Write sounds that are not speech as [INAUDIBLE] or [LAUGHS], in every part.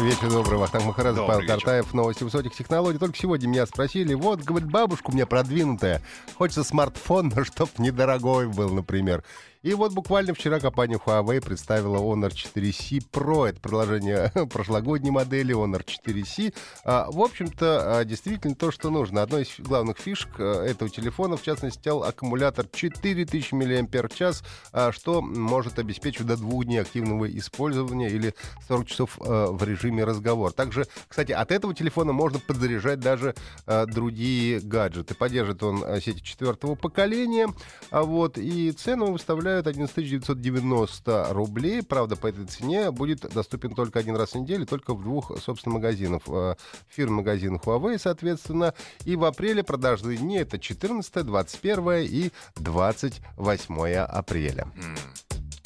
Вечер добрый, Вахтанг Махарадзе, Павел вечер. Картаев, новости высоких технологий. Только сегодня меня спросили, вот, говорит, бабушка у меня продвинутая, хочется смартфон, но [LAUGHS] чтоб недорогой был, например. И вот буквально вчера компания Huawei представила Honor 4C Pro. Это продолжение [LAUGHS] прошлогодней модели Honor 4C. А, в общем-то, а, действительно то, что нужно. Одной из главных фишек а, этого телефона, в частности, стал аккумулятор 4000 мАч, а, что может обеспечить до двух дней активного использования или 40 часов а, в режиме разговор. Также, кстати, от этого телефона можно подзаряжать даже а, другие гаджеты. Поддержит он сети четвертого поколения. А вот, и цену выставляют 11 990 рублей. Правда, по этой цене будет доступен только один раз в неделю, только в двух, собственно, магазинах. э, Фирм-магазин Huawei, соответственно. И в апреле продажные дни это 14, 21 и 28 апреля.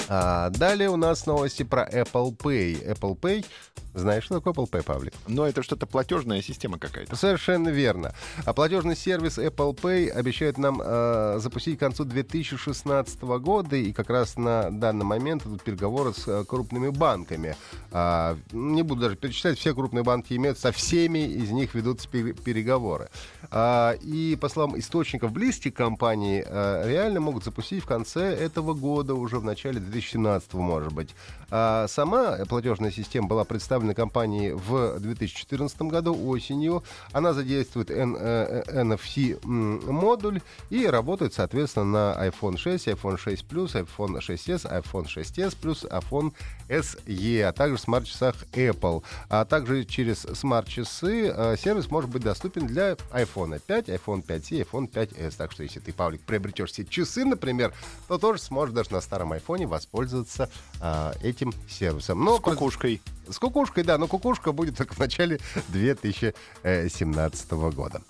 А, далее у нас новости про Apple Pay. Apple Pay, знаешь, что такое Apple Pay, Павлик? Но это что-то платежная система какая-то. Совершенно верно. А платежный сервис Apple Pay обещает нам э, запустить к концу 2016 года, и как раз на данный момент идут переговоры с э, крупными банками. А, не буду даже перечислять, все крупные банки имеют, со всеми из них ведутся пе- переговоры. А, и по словам источников близких компании, э, реально могут запустить в конце этого года, уже в начале 2017 может быть. А сама платежная система была представлена компанией в 2014 году осенью. Она задействует N- э, э, NFC-модуль и работает, соответственно, на iPhone 6, iPhone 6 Plus, iPhone 6s, iPhone 6s Plus, iPhone SE, а также смарт-часах Apple. А также через смарт-часы э, сервис может быть доступен для iPhone 5, iPhone 5c, iPhone 5s. Так что если ты, Павлик, приобретешь себе часы, например, то тоже сможешь даже на старом айфоне воспользоваться а, этим сервисом. Но С кукушкой. с кукушкой, да, но кукушка будет только в начале 2017 года.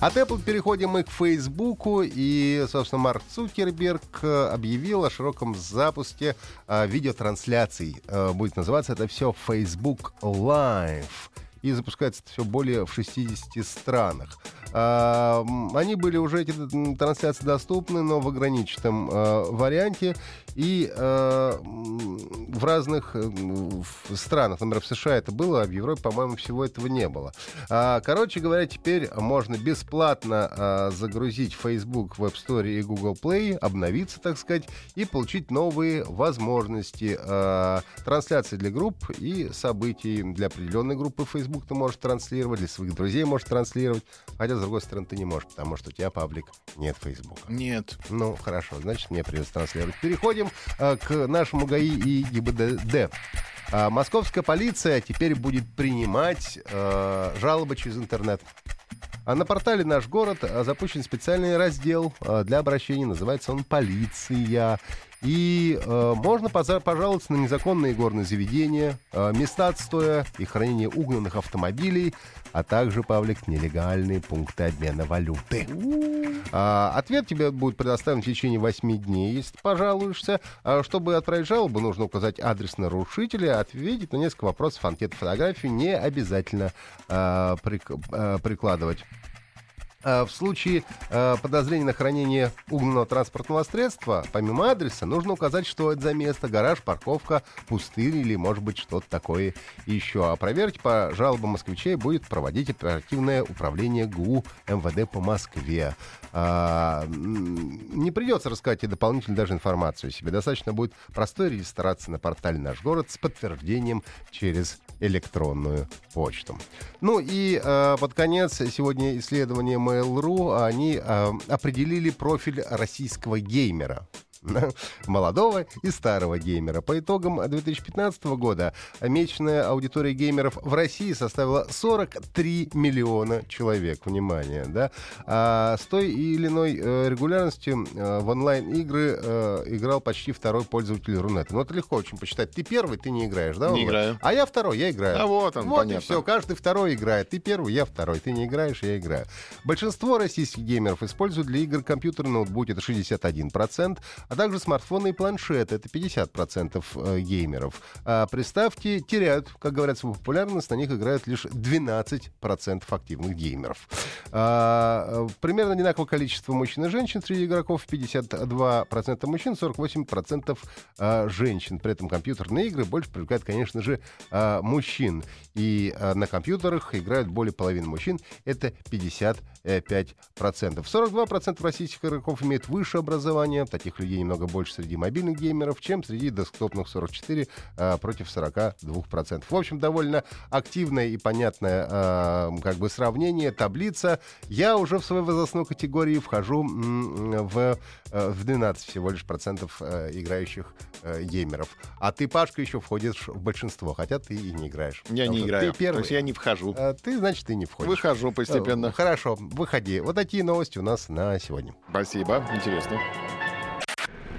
От Apple переходим мы к Фейсбуку, и, собственно, Марк Цукерберг э, объявил о широком запуске э, видеотрансляций. Э, будет называться это все Facebook Live. И запускается это все более в 60 странах. А, Они были уже, эти трансляции доступны, но в ограниченном э, варианте. И э, в разных э, странах, например, в США это было, а в Европе, по-моему, всего этого не было. А, Короче говоря, теперь можно бесплатно а, загрузить Facebook в App Store и Google Play, обновиться, так сказать, и получить новые возможности а, трансляции для групп и событий. Для определенной группы Facebook ты можешь транслировать, для своих друзей можешь транслировать, хотя, с другой стороны, ты не можешь, потому что у тебя, паблик, нет Facebook. Нет. Ну, хорошо, значит, мне придется транслировать. Переходим э, к нашему ГАИ и ГИБДД. А, московская полиция теперь будет принимать э, жалобы через интернет. А на портале «Наш город» запущен специальный раздел э, для обращений. Называется он «Полиция». И э, можно пожаловаться на незаконные горные заведения, э, места отстоя и хранения угнанных автомобилей, а также, Павлик, нелегальные пункты обмена валюты. А, ответ тебе будет предоставлен в течение 8 дней, если ты пожалуешься. А, чтобы отправить жалобу, нужно указать адрес нарушителя, ответить на несколько вопросов, анкету, фотографию не обязательно а, прик- а, прикладывать. А, В случае э, подозрения на хранение угнанного транспортного средства, помимо адреса, нужно указать, что это за место, гараж, парковка, пустырь или, может быть, что-то такое еще. А проверить по жалобам москвичей будет проводить оперативное управление ГУ МВД по Москве. А, не придется рассказать и дополнительно даже информацию себе. Достаточно будет простой регистрации на портале «Наш город» с подтверждением через электронную почту. Ну и э, под конец сегодня исследование Mail.ru, они э, определили профиль российского геймера. [LAUGHS] молодого и старого геймера. По итогам 2015 года месячная аудитория геймеров в России составила 43 миллиона человек. Внимание, да? А с той или иной э, регулярностью э, в онлайн-игры э, играл почти второй пользователь Рунета. Ну, это легко очень посчитать. Ты первый, ты не играешь, да? Не играю. А я второй, я играю. А вот он, Вот понятно. и все, каждый второй играет. Ты первый, я второй. Ты не играешь, я играю. Большинство российских геймеров используют для игр компьютеры, ноутбуки, это 61%, а также смартфоны и планшеты, это 50% э, геймеров. А приставки теряют, как говорят, свою популярность, на них играют лишь 12% активных геймеров. А, э, примерно одинаковое количество мужчин и женщин среди игроков, 52% мужчин, 48% а, женщин. При этом компьютерные игры больше привлекают, конечно же, а, мужчин. И а, на компьютерах играют более половины мужчин, это 55%. 42% российских игроков имеют высшее образование, таких людей немного больше среди мобильных геймеров, чем среди десктопных 44 а, против 42%. В общем, довольно активное и понятное а, как бы сравнение, таблица. Я уже в своей возрастной категории вхожу в, э, в 12 всего лишь процентов э, играющих э, геймеров. А ты, Пашка, еще входишь в большинство, хотя ты и не играешь. Я не играю. Ты первый. То есть я не вхожу. А ты, значит, ты не входишь. Выхожу постепенно. Э, Хорошо, выходи. Вот такие новости у нас на сегодня. Спасибо. Интересно.